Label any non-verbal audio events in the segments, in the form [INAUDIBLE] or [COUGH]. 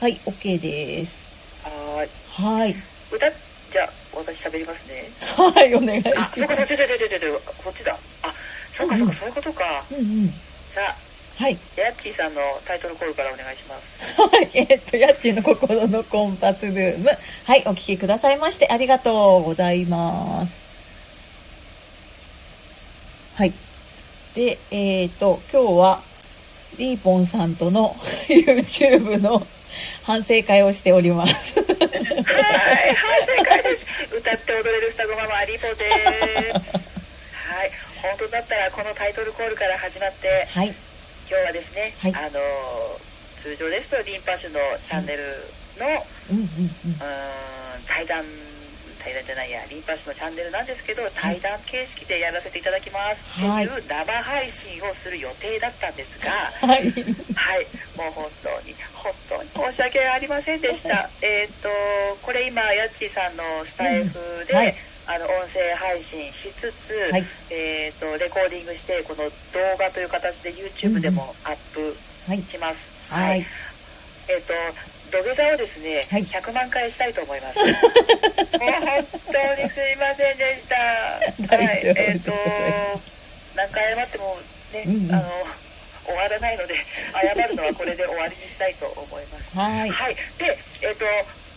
はい OK ですはーい。はい歌、じゃあ、私喋りますね。はいお願いしあ、ますそうか、そう、ちょちょちょちょちょちょ、こっちだ。あ、そうか、そうか、そういうことか。うんうんさあ、はいヤッチーさんのタイトルコールからお願いします。はい、えっと、家賃の心のコンパスルーム。はい、お聞きくださいましてありがとうございます。はい。で、えっと、今日は、リーポンさんとの [LAUGHS] YouTube の反省会をしております。はい、はい、正解です。歌って踊れる双子ママ、リポです。はい、本当だったらこのタイトルコールから始まって、はい。今日はですね、はいあの、通常ですとリンパ種のチャンネルの、うんうん対談対談じゃないやリンパ種のチャンネルなんですけど対談形式でやらせていただきますはいっていう生配信をする予定だったんですがはい。はいもう本当に本当に申し訳ありませんでしたえっとこれ今ヤッチーさんのスタイフで、うんはいあの音声配信しつつ、はいえっとレコーディングしてこの動画という形で YouTube でもアップはい。します、はい。えっ、と土下座をですね、はい100万回したいと思います。もう本当にすいませんでした。はい、えっ、と何回謝ってもね、うんうんあの終わらないので謝るのはこれで終わりにしたいと思います。はい。はい。で、えっ、と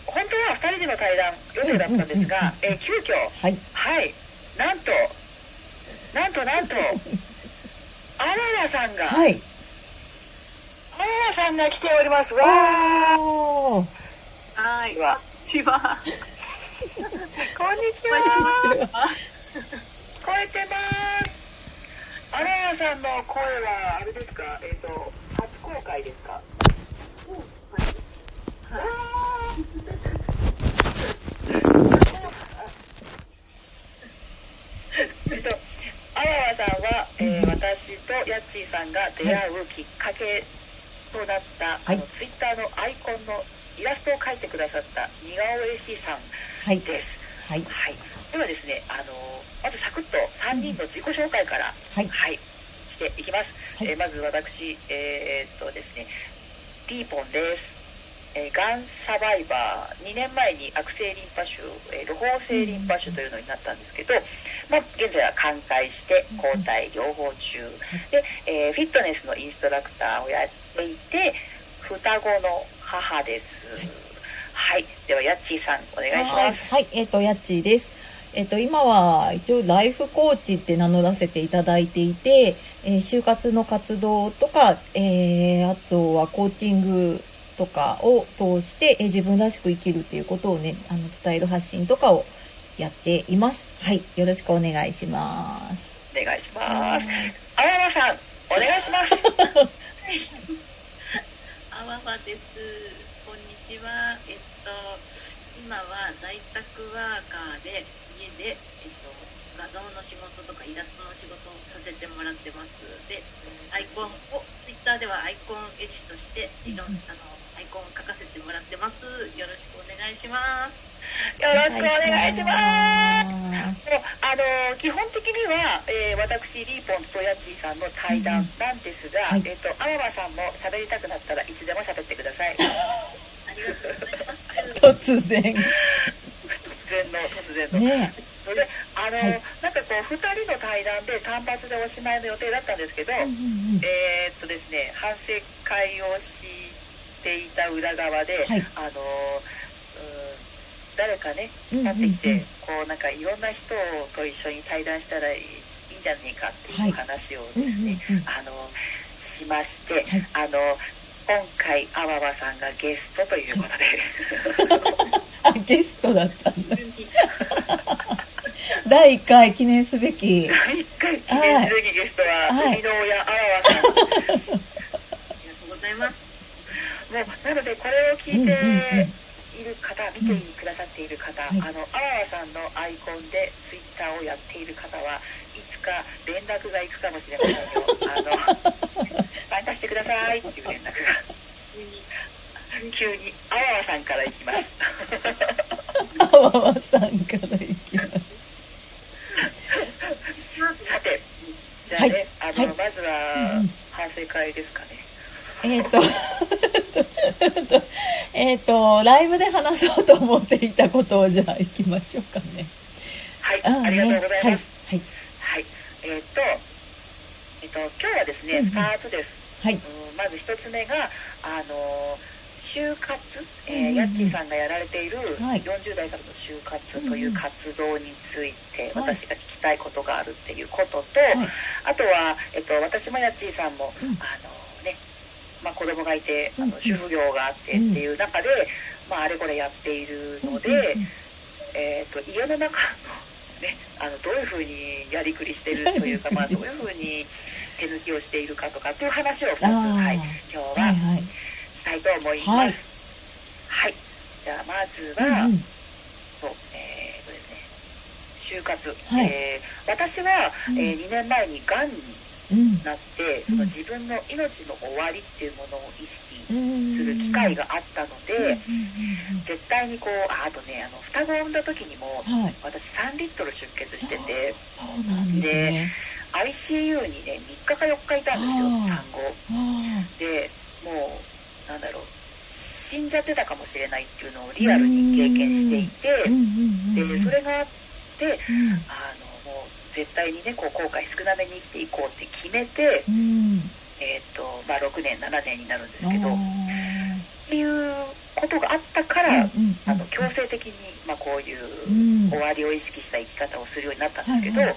本当は2人での対談予定だったんですが、えー急遽はい。はいなんとなんとなんとあららさんが、はい。あららさんが来ております。わー。はい。わこんにちは。こん。にちは。聞こえてます。アラヤさんの声はあれですか？えっ、と初公開ですか？えっとアラヤさんは、えー私とヤッチーさんが出会うきっかけとなった、はいあのツイッターのアイコンのイラストを描いてくださった似顔絵師さんはい。です。はい。はい、ではですね、あのまずサクッと3人の自己紹介から、はい。はい、していきます。はい。えーまず私、えーっとですね、リーポンです。えーがんサバイバー2年前に悪性リンパ腫、えー、露胞性リンパ腫というのになったんですけど、まあ、現在は寛解して抗体療法中。で、えーフィットネスのインストラクターをやっていて双子の母ですはいではヤッチーさんお願いしますはい、えっ、と、やっちーです。えっ、と、今は一応ライフコーチって名乗らせていただいていて、えー就活の活動とか、えーあとはコーチングとかを通して、えー自分らしく生きるっていうことをね、あの、伝える発信とかをやっています。はい、よろしくお願いします。お願いしますあららさんお願いしますあわわです。こんにちは。えっと、今は在宅ワーカーで、家で、えっと、画像の仕事とかイラストの仕事をさせてもらってます。で、アイコンを、ツイッターではアイコン絵師として、いろんあの、アイコンを描かせてもらってます。よろしくお願いします。よろしくお願いしますす。もうあの基本的には、えー私リーポンとヤッチーさんの対談なんですが、はいえっ、とアママさんも喋りたくなったらいつでも喋ってください [LAUGHS] [LAUGHS] 突然。突然の突然の、ねそれであの、はい。なんかこう2人の対談で単発でおしまいの予定だったんですけど、え。うんうんうん。えーっとですね反省会をしていた裏側で、はい。あのうん誰かね引っ張ってきて、うんうんうんこうなんかいろんな人と一緒に対談したらいいいいんじゃねえかってはい。いう話をうんですね、うんうん。あのしまして、はい。あの今回あわわさんがゲストということで、あ、[LAUGHS] ゲストだったんだ。[LAUGHS] 第1回記念すべき。第1回記念すべきゲストは、はいの親あわわさん [LAUGHS] ありがとうございます。もうなのでこれを聞いてうんうんうんいる方、見てくださっている方、はいあのあわわさんのアイコンでツイッターをやっている方はか連絡が行くかもしれませんよ。あの [LAUGHS] 参加してくださいっていう連絡が。急に。あわわさんから行きます。あわわさんからいきます。さてじゃあね、はい。あの、はい。まずうんはうん。反省会ですかね。えっ、[LAUGHS] と、えっと、ライブで話そうと思っていたことをじゃあ行きましょうかね。はい、ありがとうございます。はい。はい、えっ、と、えっ、と、今日はですね、うんうん。二つです。はい。うんまず一つ目が、あの就活、えーうんうんうん。ヤッチーさんがやられているはい。40代からの就活という活動についてはい。私が聞きたいことがあるっていうことと、はい。あとは、えっと、私もヤッチーさんも、うん。あのね、まあ、子供がいてあの主婦業があってっていう中で、まあ、あれこれやっているので、えー、と家の中の,、ね、あのどういうふうにやりくりしているというか、[LAUGHS] まあ、どういうふうに手抜きをしているかとかっていう話を2つ、はい、今日はいははい。したいと思います。はい、じゃあまずは、うんえーとですね、就活、はい。えー私は、うん。え2年前にがんにうんなってその自分の命の終わりっていうものを意識うん。する機会があったので、うんうんうん絶対にこうああとねあの双子を産んだ時にもうんはい。私3リットル出血しててそうなんですね。ICU にね3日か4日いたんですよ産後あでもうなんだろう死んじゃってたかもしれないっていうのをリアルに経験していてあ。うんうんうんうん。でそれがあってうん。あの絶対にねこう後悔少なめに生きていこうって決めて、うん。えーとまあ、6年7年になるんですあけどっー。ていうことがあったから、うんうんうんあの強制的に、まあ、こういううん。終わりを意識した生き方をするようになったんですけど、はいはい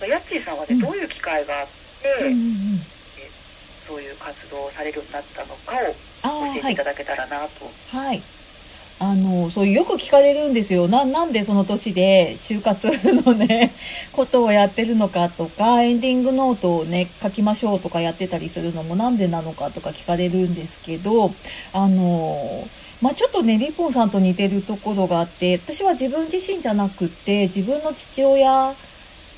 はい。ヤッチーさんはね、うん。どういう機会があって、うんうんうん。そういう活動をされるようになったのかを教えていただけたらなと。はい。あの、そう、よく聞かれるんですよ。な、なんでその年で就活のね、[LAUGHS] ことをやってるのかとか、エンディングノートをね、書きましょうとかやってたりするのもなんでなのかとか聞かれるんですけど、あの、まあ、ちょっとね、リポンさんと似てるところがあって、私は自分自身じゃなくって、自分の父親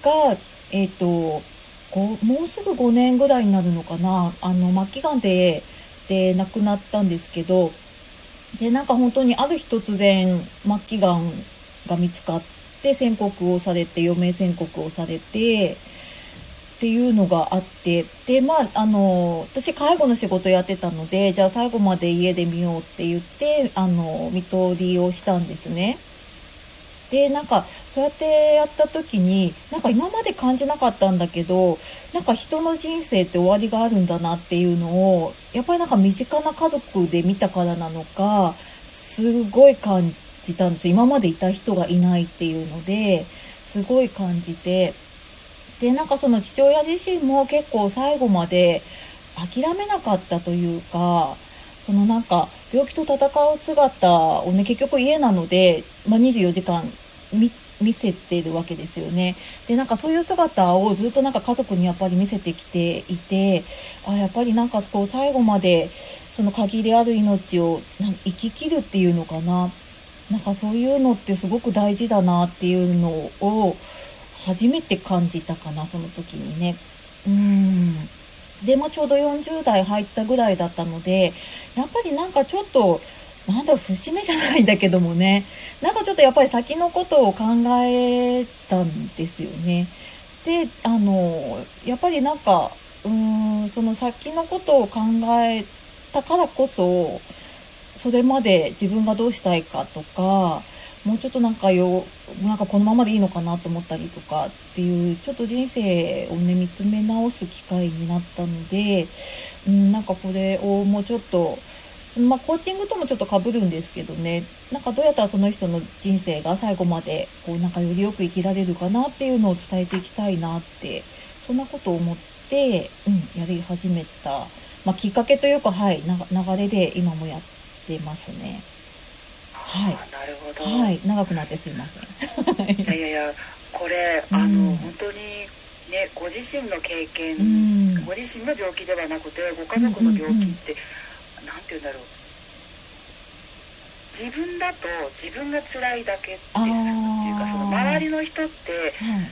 が、えっ、と、こうもうすぐ5年ぐらいになるのかな。あの、末期がんで、で、亡くなったんですけど、で、なんか本当にある日突然、末期がんが見つかって、宣告をされて、余命宣告をされて、っていうのがあって、で、まあ、あの、私介護の仕事やってたので、じゃあ最後まで家で見ようって言って、あの、見取りをしたんですね。で、なんか、そうやってやった時に、なんか今まで感じなかったんだけど、なんか人の人生って終わりがあるんだなっていうのを、やっぱりなんか身近な家族で見たからなのか、すごい感じたんですよ。今までいた人がいないっていうので、すごい感じて。で、なんかその父親自身も結構最後まで諦めなかったというか、そのなんか病気と戦う姿をね、結局家なので、まあ、24時間見見せてるわけですよね。で、なんかそういう姿をずっとなんか家族にやっぱり見せてきていて、あ、やっぱりなんかこう最後までその限りある命を生き切るっていうのかな。なんかそういうのってすごく大事だなっていうのを初めて感じたかな、その時にね。うん。で、まあ、ちょうど40代入ったぐらいだったので、やっぱりなんかちょっと、なんだろう、節目じゃないんだけどもね、[LAUGHS] なんかちょっとやっぱり先のことを考えたんですよね。で、あの、やっぱりなんか、うーん、その先のことを考えたからこそ、それまで自分がどうしたいかとか、もうちょっとなんかよ、なんかこのままでいいのかなと思ったりとかっていう、ちょっと人生をね、見つめ直す機会になったので、うん、なんかこれをもうちょっと、まあ、コーチングともちょっと被るんですけどね、なんかどうやったらその人の人生が最後まで、こうなんかよりよく生きられるかなっていうのを伝えていきたいなって、そんなことを思って、うん、やり始めた、まあ、きっかけというか、はい、流れで今もやってますね。はい。なるほど、はい、長くなってすいません。いやいやいやこれ、うん。あの本当にねご自身の経験、うん。ご自身の病気ではなくてご家族の病気って、なんて言うんだろう。自分だと自分が辛いだけですっていうかその周りの人ってはい。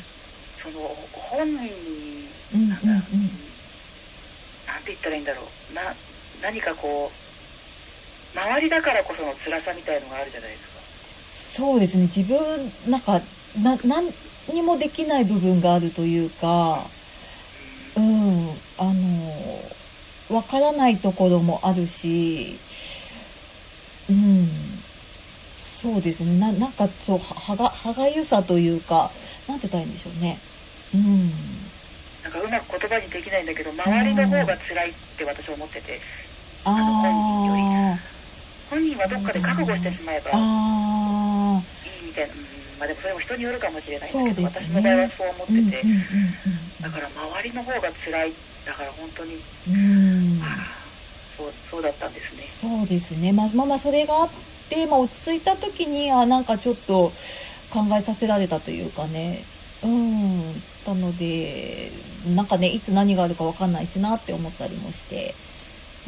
その本人にうんうんなん。だ、うんなんて言ったらいいんだろう。な何かこう周りだからこその辛さみたいのがあるじゃないですか。そうですね。自分、なんか、な、何にもできない部分があるというか、うん、あの、わからないところもあるし、うん、そうですね。ななんかそう、は歯が、歯がゆさというか、なんて言ったらいいんでしょうね。うん。なんかうまく言葉にできないんだけど周りの方が辛いって私は思っててあのはどっかで覚悟してしまえばいあいみたいな、うん、まあでもそれも人によるかもしれないですけどね私の場合はそう思ってあ、うんうんて、だから周りの方が辛いだから本当に、うんうん。ああそうそうだったんですねそうですね。まあまあまあ、それがあって、まあ落ち着いた時に、あ、なんかちょっと考えさせられたというかね。うん。なので、なんかね、いつ何があるかわかんないしなって思ったりもして。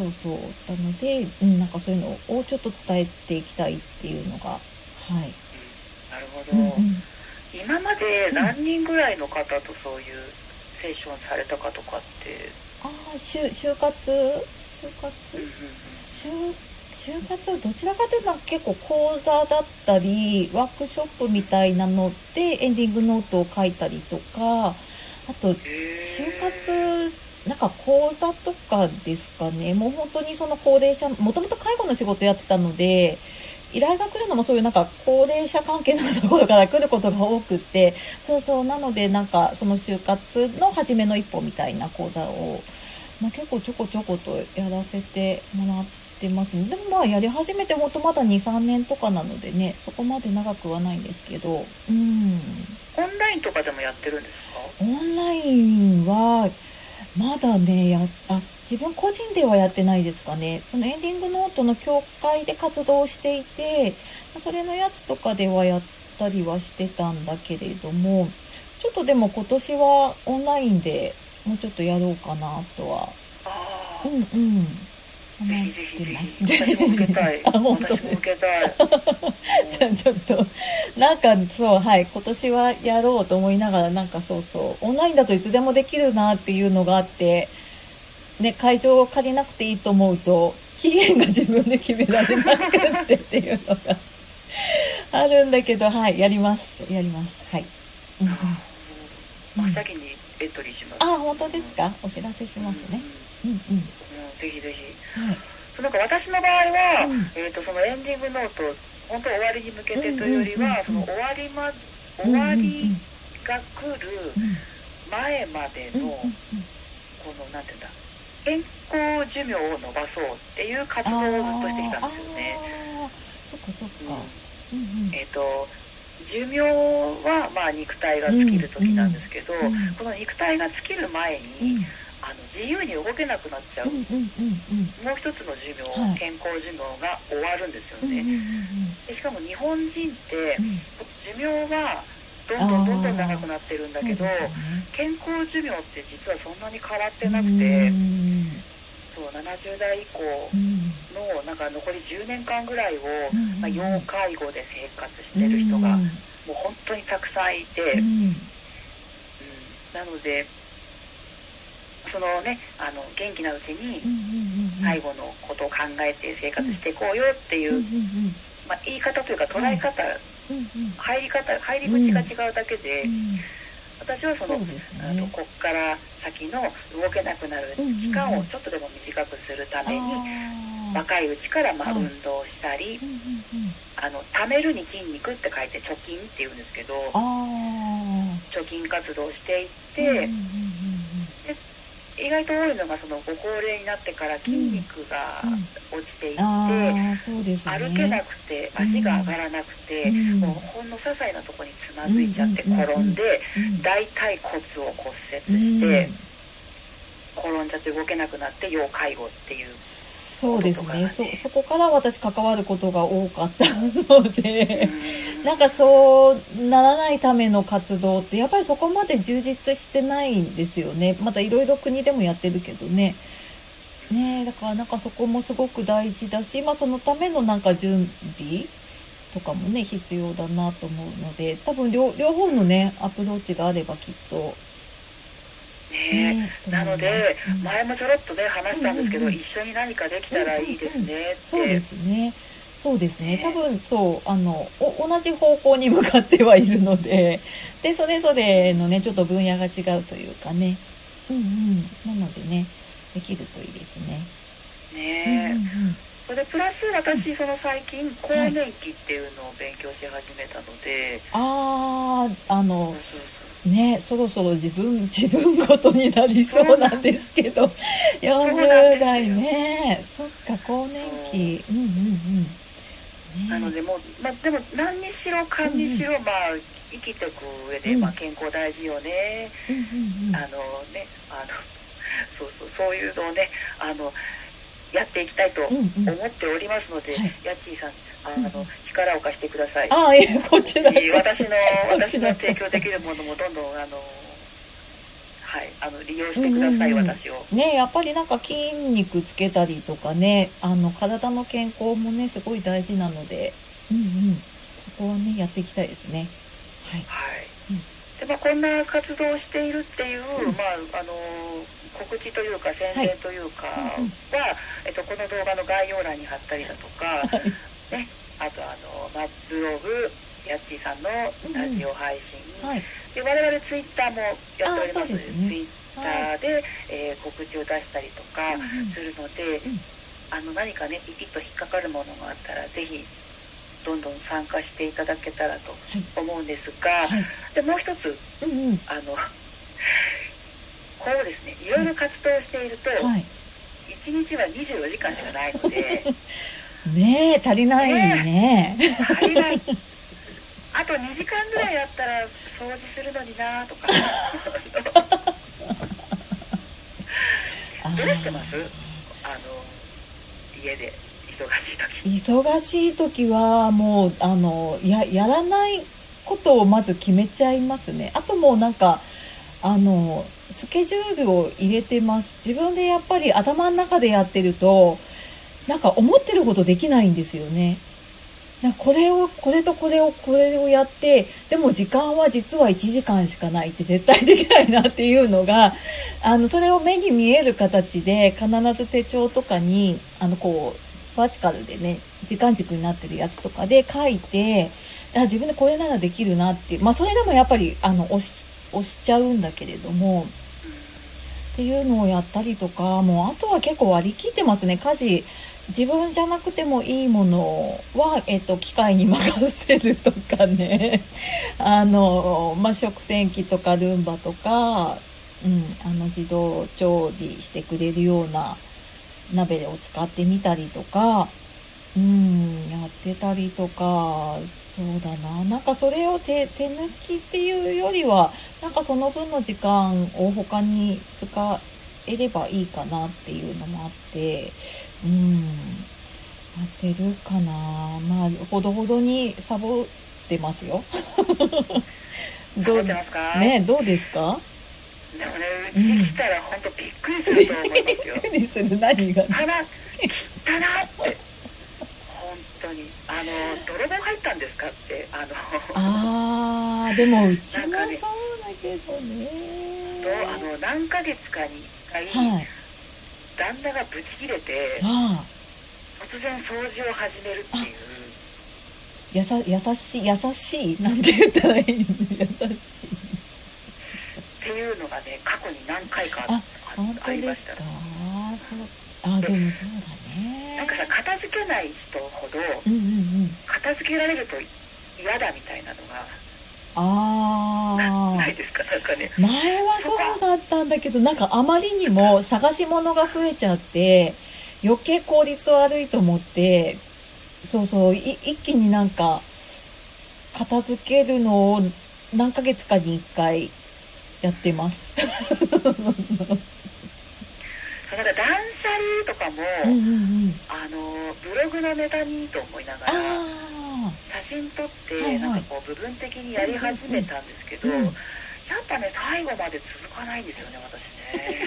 そうそう。なので、うん、なんかそういうのをちょっと伝えていきたいっていうのが、はい。なるほど、うんうん。今まで何人ぐらいの方とそういうセッションされたかとかって、ああ、就、就活？就活？就活はどちらかというと結構講座だったりワークショップみたいなのでエンディングノートを書いたりとかあと就活なんか講座とかですかね。もう本当にその高齢者もともと介護の仕事やってたので依頼が来るのもそういうなんか高齢者関係のところから来ることが多くってそうそう。なのでなんかその就活の初めの一歩みたいな講座を、まあ、結構ちょこちょことやらせてもらってます。ねでもまあやり始めて本当まだ23年とかなのでねそこまで長くはないんですけど。うん。オンラインとかでもやってるんですか？オンラインはまだねやあ自分個人ではやってないですかね。そのエンディングノートの協会で活動していてそれのやつとかではやったりはしてたんだけれどもちょっとでも今年はオンラインでもうちょっとやろうかなとは。うんうんぜひぜひぜひ。私も受けたい。あ本当。私も受けたい。[LAUGHS] じゃあちょっと、なんかそう、はい、今年はやろうと思いながら、なんかそうそう、オンラインだといつでもできるなっていうのがあって、ね、会場を借りなくていいと思うと、期限が自分で決められなくってっていうのが [LAUGHS] あるんだけど、はい、やります。やります。はい。うんうん、真っ先にエントリーします。あ、本当ですか？お知らせしますね。うんうん。うんぜひぜひ。はい。そうなんか私の場合は、うん。えー、とそのエンディングノート本当終わりに向けてというよりはその終わりま終わりが来るうん前までのこのなんていうんだ健康寿命を伸ばそうっていう活動をずっとしてきたんですよね。そっかそっうん。か。うんうん。えっ、と寿命はまあ肉体が尽きる時なんですけど、うんうん。この肉体が尽きる前に、うんあの自由に動けなくなっちゃう、もう一つの寿命、はい。健康寿命が終わるんですよね。でしかも日本人ってうん。寿命はどんどんどんどん長くなってるんだけど、ね。健康寿命って実はそんなに変わってなくうて、んそう70代以降うんのなんか残り10年間ぐらいを、うんまあ、要介護で生活してる人がうん。もう本当にたくさんいて、うん。うん。なのでそのねあの元気なうちにうんうんうん介護のことを考えて生活していこうよっていう、まあ、言い方というか捉え方、入り方入り口が違うだけで、うん。私はそのそうですあとねこっから先の動けなくなる期間をちょっとでも短くするために、若いうちからま運動したり、あの貯めるに筋肉って書いて貯金っていうんですけどあ貯金活動をしていっーて、うんうんうん意外と多いのがそのご高齢になってから筋肉がうん。落ちていって、うですね。歩けなくて足が上がらなくて、うん。もうほんの些細なとこにつまずいちゃって転んでうん。大腿骨を骨折して、転んじゃって動けなくなって要介護っていうそうですね。ねそこから私関わることが多かったので。う [LAUGHS] んなんかそうならないための活動ってやっぱりそこまで充実してないんですよね。またいろいろ国でもやってるけどね。ねえだからなんかそこもすごく大事だしまあそのためのなんか準備とかもね必要だなと思うので多分両両方のねアプローチがあればきっとね。なので前もちょろっとね話したんですけど、うんうんうん。一緒に何かできたらいいですね。って、そうですね。そうですね。ね。多分、そう、あの、お同じ方向に向かってはいるので、で、それぞれのね、ちょっと分野が違うというかね。うんうん。なのでね、できるといいですね。ね。え、うんうんうん。それでプラス私その最近更年期っていうのを勉強し始めたので、ああ、あのそう、そうね、そろそろ自分、[LAUGHS] 自分ごとになりそうなんですけど、[LAUGHS] うなんですよ。40代ね、そっか、更年期、う。んうんうん。ね。なのでもう、まあ、でも何にしろかんにしろ、まあ生きていく上で、うん。まあ、健康大事よね、うんうんうん。あのねあの [LAUGHS] そうそうそういうのをねあのやっていきたいとうんうん。思っておりますので、はい。ヤッチーさんあうんの力を貸してください。ああ、いや、こちら。私の私の [LAUGHS] 提供できるものもどんどんあのはいあの利用してください、うんうんうん私を。ね、やっぱりなんか筋肉つけたりとかね、あの、体の健康もね、すごい大事なので、うんうん。そこはね、やっていきたいですね。はい。はいうんでまあ、こんな活動をしているっていう、うんまあ、あの告知というか宣伝というかは、うんうんえっと、この動画の概要欄に貼ったりだとか、ね、あとあの、まあ、ブログやっちーさんのラジオ配信、はい。で我々ツイッターもやっております。のでね。ツイッターで、えー告知を出したりとかうんうん。するので、ん。あの何かねピピッと引っかかるものがあったらぜひどんどん参加していただけたらと思うんですが、はい。でもう一つうんうん。あの [LAUGHS] こうですねいろいろ活動していると、はい。1日は24時間しかないので [LAUGHS] ねえ、足りないね。足りない。あと2時間ぐらいあったら掃除するのになとか。[LAUGHS] どうしてます？あの家で忙しい時。忙しい時はもうあのややらないことをまず決めちゃいますね。あともうなんかあのスケジュールを入れてます。自分でやっぱり頭の中でやってるとなんか思ってることできないんですよね。なこれをこれとこれをこれをやってでも時間は実は1時間しかないって絶対できないなっていうのがあのそれを目に見える形で必ず手帳とかにあのこうバーチカルでね時間軸になってるやつとかで書いてあ自分でこれならできるなっていうまあそれでもやっぱりあの押し押しちゃうんだけれどもっていうのをやったりとかもうあとは結構割り切ってますね。家事自分じゃなくてもいいものは、えっと、機械に任せるとかね。[LAUGHS] あの、まあ、食洗機とかルンバとか、うん、あの自動調理してくれるような鍋を使ってみたりとか、うん、やってたりとかそうだな。なんかそれを手手抜きっていうよりはなんかその分の時間を他に使えればいいかなっていうのもあってうんやってるかな。まあほどほどにサボってますよ。[LAUGHS] サボってますか？ねどうですか？でもねうち来たら本当びっくりすると思いますよ。[LAUGHS] びっくりする。何が？汚な汚なって。本当に。あの泥棒入ったんですかってあの。あーでもうちもそうだけどね。とあの何ヶ月かに1回、はい。旦那がブチ切れてあ突然掃除を始めるっていう。あやさ優しい優しい？[LAUGHS] なんて言ったらいいの？優しい。っていうのがね過去に何回かあああ本当ありました。ですかそう。あでもそうだね。なんかさ片付けない人ほどうんうんうん。片付けられると嫌だみたいなのがああないですか？なんかね。前はそうだったんだけどなんかあまりにも探し物が増えちゃって余計効率悪いと思ってそうそうい一気になんか片付けるのを何ヶ月かに1回やってます。[LAUGHS] なんか断捨離とかも、うんうんうん、あのブログのネタにいいと思いながらあ写真撮って、はいはい。なんかこう部分的にやり始めたんですけど、うんうん。やっぱね最後まで続かないんですよね私ね。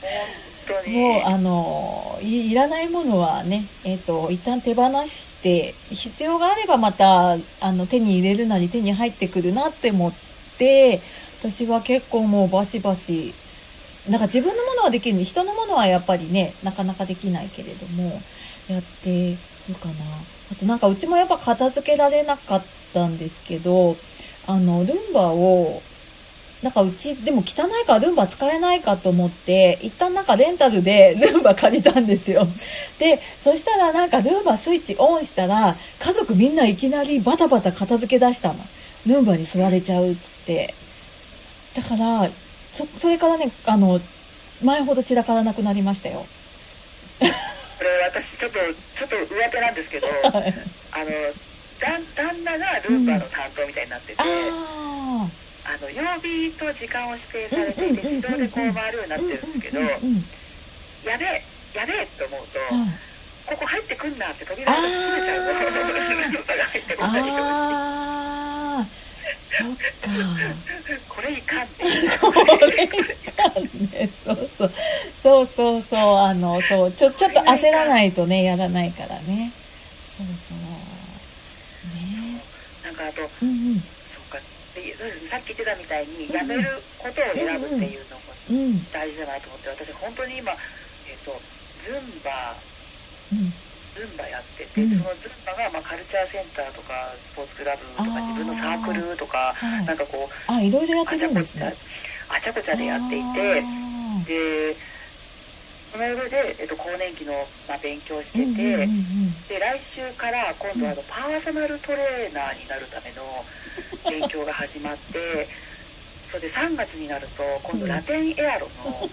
本当あに。もうあのいいらないものはね、えっと一旦手放して必要があればまたあの手に入れるなり手に入ってくるなって思って私は結構もうバシバシなんか自分のものはできるのに人のものはやっぱりねなかなかできないけれどもやってるかなあとなんかうちもやっぱ片付けられなかったんですけどあのルンバをなんかうち、でも汚いからルンバ使えないかと思って、一旦なんかレンタルで [LAUGHS] ルンバ借りたんですよ。で、そしたらなんかルンバスイッチオンしたら、家族みんないきなりバタバタ片付け出したの。ルンバに座れちゃうっつって。だから、そ、それからね、あの、前ほど散らからなくなりましたよ。これ私ちょっとちょっと上手なんですけど [LAUGHS] あの旦旦那がルンバの担当みたいになってて、ああの曜日と時間を指定されていて自動でこう回るようになってるんですけどうんうんうんやべえやべえって思うとはい。ここ入ってくんなって扉を閉めちゃうの。[LAUGHS] が入ってこないようにそっか。これいかんっていうこれかね、そうそう。そうそうそう、あの、そう、ちょ、ちょっと焦らないとね、やらないからね。そうそう。ねなんかあとうんうん。そうかでさっき言ってたみたいにやめることを選ぶっていうのもうん。大事だなと思って私本当に今、えっとズンバうん。ズンバやってて、うん。そのズンバが、まあ、カルチャーセンターとかスポーツクラブとか自分のサークルとかはい。なんかこうあ、いろいろやっあてるんですね。あちゃこちゃでやっていあてー。でその上で、えっと、更年期の、まあ、勉強してて、うんうんうんうん。で来週から今度あのパーソナルトレーナーになるための勉強が始まって [LAUGHS] それで3月になると今度ラテンエアロの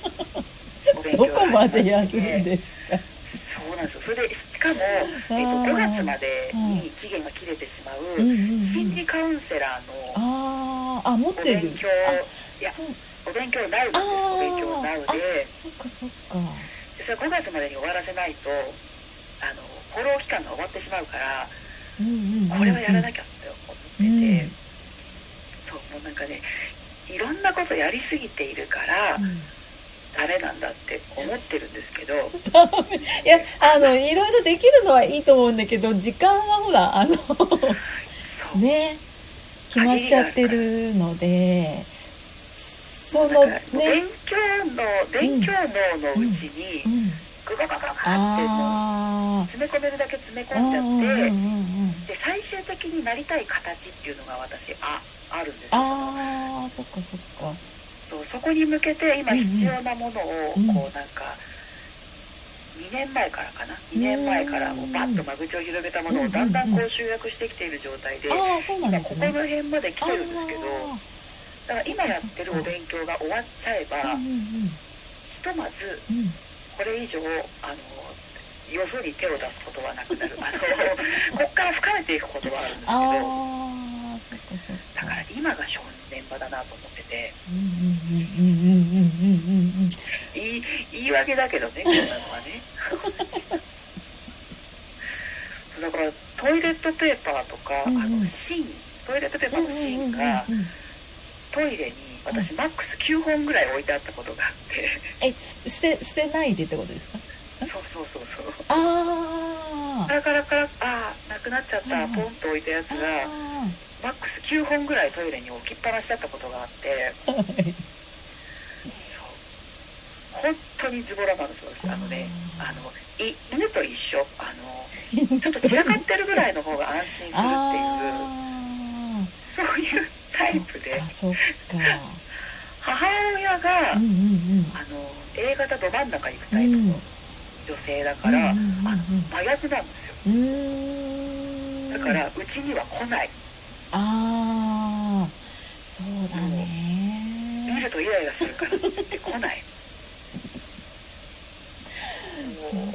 お勉強どこまが始まって。[LAUGHS] でやるんですか？そうなんですよ。それでしかも、えっと、あー5月までに期限が切れてしまううんうんうん。心理カウンセラーのお。勉強いや。お勉強ナウなんです。お勉強ナウあでそっかそっか。でそれ5月までに終わらせないとあのフォロー期間が終わってしまうからうんうんうんうん。これはやらなきゃって思ってて、うん。そうもうなんかねいろんなことやりすぎているからうんダメなんだって思ってるんですけど。いや、あの、いろいろできるのはいいと思うんだけど、時間はほら、あの、ね、決まっちゃってるので、そのなんか勉ね、強の勉強脳のうちにうん、グガガガガって詰め込めるだけ詰め込んじゃうんうんうんってうん。で最終的になりたい形っていうのが私ああるんですよその。ああ、そっかそっか。そうそこに向けて今必要なものをこうなんか2年前からかな？2年前からもうバッと間口を広げたものをだんだんこう集約してきている状態で今。ここの辺まで来てるんですけどあだから今やってるお勉強が終わっちゃえばひとまず。これ以上あのよそに手を出すことはなくなる。[LAUGHS] あのこっから深めていくことはあるんですけど。だから今が正念場だなと思ってて。うんうんうんうんうんうんうん言い言い訳だけどねこんなのはね。[LAUGHS] だからトイレットペーパーとか、うんうん。あの芯トイレットペーパーの芯がトイレに私マックス9本ぐらい置いてあったことがあって。え、す捨て、捨てないでってことですか？そうそうそうそう。あカラカラカラあーなくなっちゃったはいはいポンと置いたやつあ。があマックス9本ぐらいトイレに置きっぱなしだったことがあってそう。本当にズボラなんですよ私。あのねあのい犬と一緒。あのちょっと散らかってるぐらいの方が安心するっていう。あそういうタイプで。母親が、うんうんあの A 型ど真ん中行くタイプの女性だから、うんうんうんうんあ真逆なんですよ。だからうちには来ないああ、そうだね。見るとイライラするから。っ来ない。も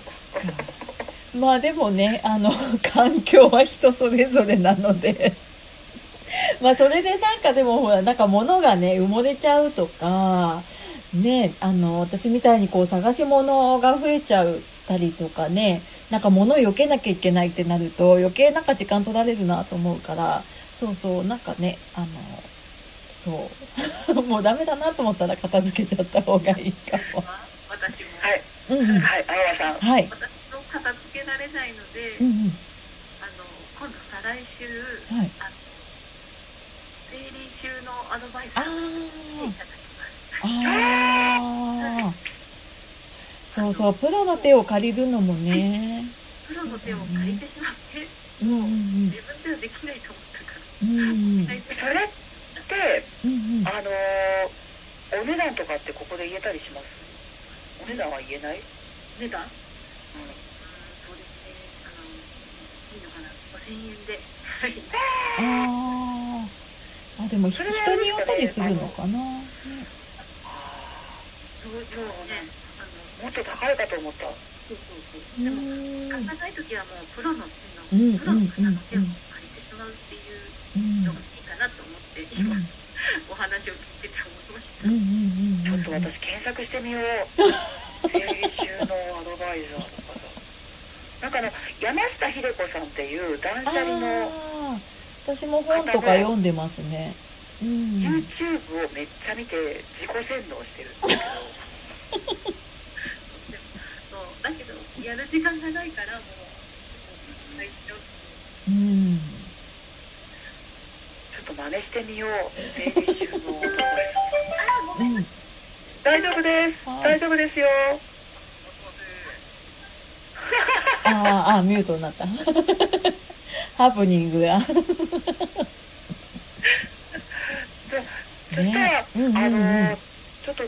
うまあでもね、あの、環境は人それぞれなので、まあそれでなんかでもほら、なんか物がね、埋もれちゃうとか、ね、あの、私みたいにこう探し物が増えちゃったりとかね、なんか物を避けなきゃいけないってなると余計なんか時間取られるなと思うから、そうそう、なんかね、あの、そう。[LAUGHS] もうダメだなと思ったら片付けちゃった方がいいかも。私も、はいうんうん。はい青葉さんはい。私の片付けられないので、うんうん。あの今度再来週はい。あの生理収納アドバイスあをーいただきます。ああ。そうそう、プロの手を借りるのもね。プロの手を借りてしまって、うんうん自分ではできないと思それってうんうん。あのーお値段とかってここで言えたりします？お値段は言えない、うん、値段？うん。そうですね。あのいいのかな5000円で。はい。あああでも人によったりするのかな、そうそうね。あのーもっと高いかと思った。そうそうそう。うでもん買わない時はもうプロの手うんのプロの方の手を借りてしまうっていううんのがいいかなと思ってうん。今お話を聞いてて思いました。うんうんうんちょっと私検索してみよう。生理収納アドバイザーの方。なんかあの山下秀子さんっていう断捨離の私も本とか読んでますね。うん。YouTube をめっちゃ見て自己洗脳してるんですそうだけど [LAUGHS] やる時間がないからもう入っちゃううんと真似してみよう。生理収納アドバイザーさんあーごめんうん大丈夫です。はい大丈夫ですよ。あーあーミュートになった。ハプニングがそしたら、ね。うんうんうん。あのちょっと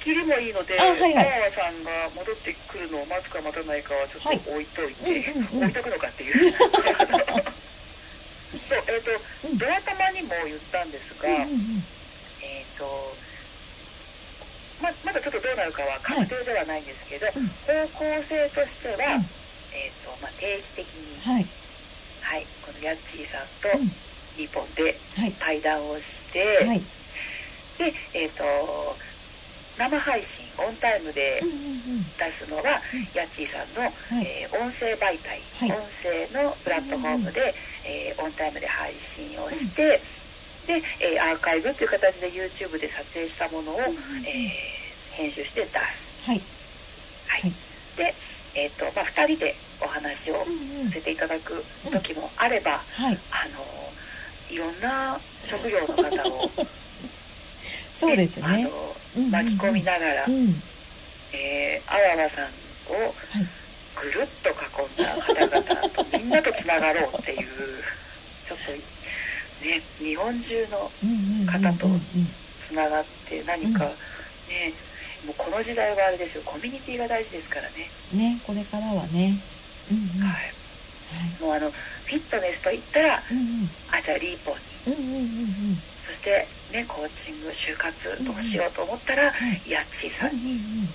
切りもいいのであはいはい。さんが戻ってくるのを待つか待たないかはちょっと置いといて、うんうんうん。置いとくのかっていうそうえっ、と、うん。ドア玉にも言ったんですが、うんうんえっ、とままだちょっとどうなるかは確定ではないんですけど、うん。方向性としては、うん。えっ、とまあ、定期的に、はい。はい、このヤッチーさんとうん。リポンではい。対談をして、はい。で、えっ、と、生配信、オンタイムでうんうん出すのは、うんヤッチーさんの、はい。えー音声媒体、はい。音声のプラットフォームで、えーオンタイムで配信をして、で、えーアーカイブという形で YouTube で撮影したものを、うんえー編集して出す。はい。はい。はい。で、えっ、と、まあ、2人でお話をうんうん。させていただく時もあれば、はい。あのいろんな職業の方を、[LAUGHS] そうですあね。のうんうん巻き込みながら、うん。えー、あわわさんをはい。ぐるっと囲んだ方々とみんなとつながろうっていう [LAUGHS] ちょっとね日本中の方とうんつながって何かね、もうこの時代はあれですよ。コミュニティが大事ですからね、うんねこれからはね。うんうん。ははい。いもうあのフィットネスといったらうんうん。あじゃあリーポンにうんうんうんうん。そしてねコーチング就活どうしようと思ったら、はい。ヤッチーさん。うんうんうん。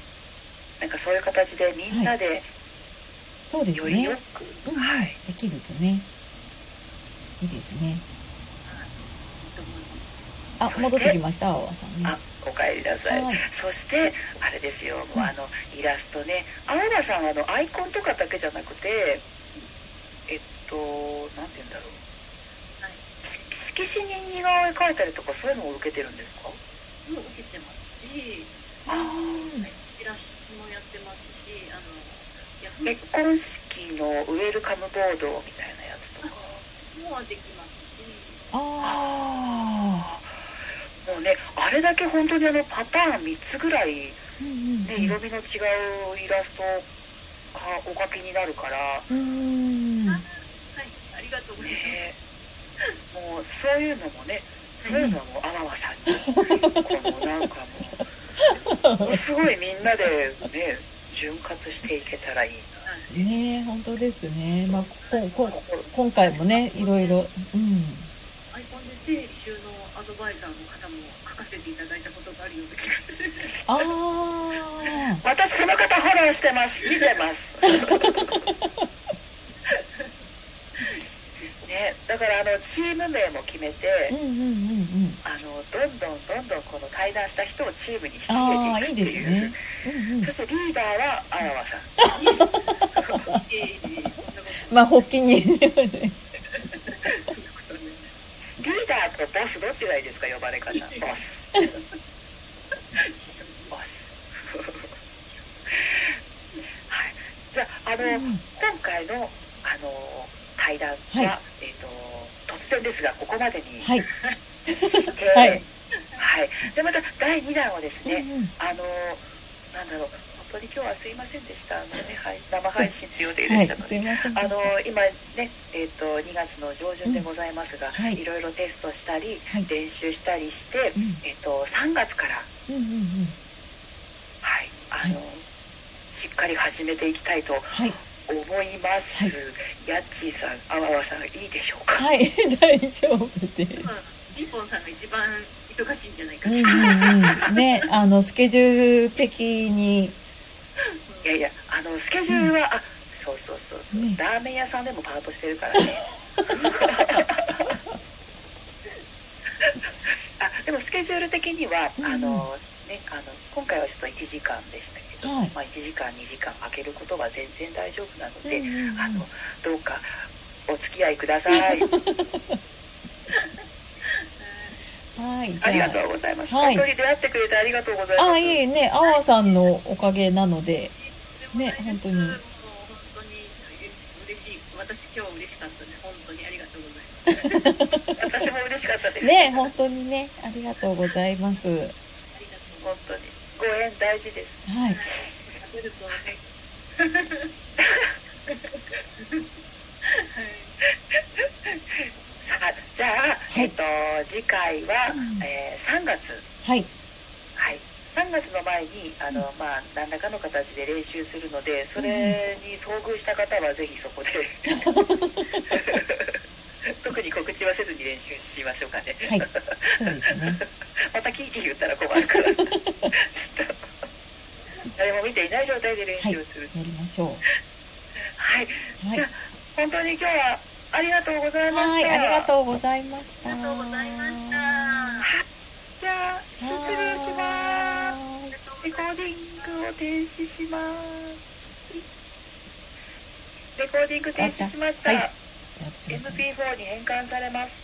なんかそういう形でみんなでそうですよりよねく、うん。うんはい。できるとね。いいですね。あ戻ってきました青葉さんね。あおかえりなさい、はい。そしてあれですよ。もうあのイラストね。青葉さんはあのアイコンとかだけじゃなくてえっとなんて言うんだろう色紙に似顔絵描いたりとかそういうのを受けてるんですかもう受けてますしあイラストもやってますしあの結婚式のウェルカムボードみたいなやつとかもできますしああもうねあれだけ本当にあのパターン3つぐらい、ね、うんうんうん色味の違うイラストかお描きになるからうんはいありがとうございます、ねもうそういうのもねそういうのはもうあわわさんに。このなんかもうすごいみんなでね潤滑していけたらいいなはいねえ本当ですね。まあここ今回もねい。ろいろうん。アイコンで整理収納アドバイザーの方も書かせていただいたことがあるような気がする。ああ私その方フォローしてます。見てます [LAUGHS] ねだからあのチーム名も決めてあのどんどんどんどんこの対談した人をチームに引きあ入れていくっていう。ですね。うんうん。そしてリーダーはあらわさん。[LAUGHS] まあ発起にそんなことはないリーダーとボスどっちがいいですか呼ばれ方。ボス。ボス。はい。じゃああの、うん。今回のあの対談は、はい。えっ、と突然ですがここまでに。はい。して、はい。はい。でまた第2弾はですね、うんうん。あのなんだろう当に今日はすいませんでした。あの、ねはい、生配信っていう予定ではい、したので、すい。あの今ね、えっと2月の上旬でございますが、ん。はい。いろいろテストしたり、はい。練習したりして、うん。えっと3月から、うんうんうん。はいあのはしっかり始めていきたいとはい、思います。はいやっちーさん、あわわさん、いいでしょうか？はい、[LAUGHS] 大丈夫です。うんリポンさんが一番忙しいんじゃないかうんな、うんうん。ね、あの、スケジュール的に、いやいや、あのスケジュールは、あ、そうそうそうそう、ねラーメン屋さんでもパートしてるからね。[LAUGHS] [LAUGHS] あ、でもスケジュール的には、うんあの。ね、あの今回はちょっと1時間でしたけど、はい。まあ、1時間2時間空けることは全然大丈夫なので、うんうんうん。あのどうかお付き合いください。はい、あ。りがとうございます、はい。本当に出会ってくれてありがとうございます。あ、いえね、あわさんのおかげなので、ね本当に。本当に嬉しい。私今日嬉しかったです本当にありがとうございます私も嬉しかったです、[LAUGHS] ね、本当にね、ありがとうございます。本当に。ご縁大事です。はい。[LAUGHS] さあじゃあ、い。えっと次回は、うん。えー3月。はい、はい。3月の前にあの、まあ、何らかの形で練習するのでそれに遭遇した方はぜひそこで [LAUGHS] 特に告知はせずに練習しましょうかね。はい、そうですね。[LAUGHS] またキーキー言ったら困るから。ちょっと。誰も見ていない状態で練習をする。やりましょう。はい、はい。じゃあ本当に今日はありがとうございました。はい、ありがとうございました。ありがとうございました。じゃあ失礼します。レコーディングを停止します。レコーディング停止しました、MP4 に変換されます。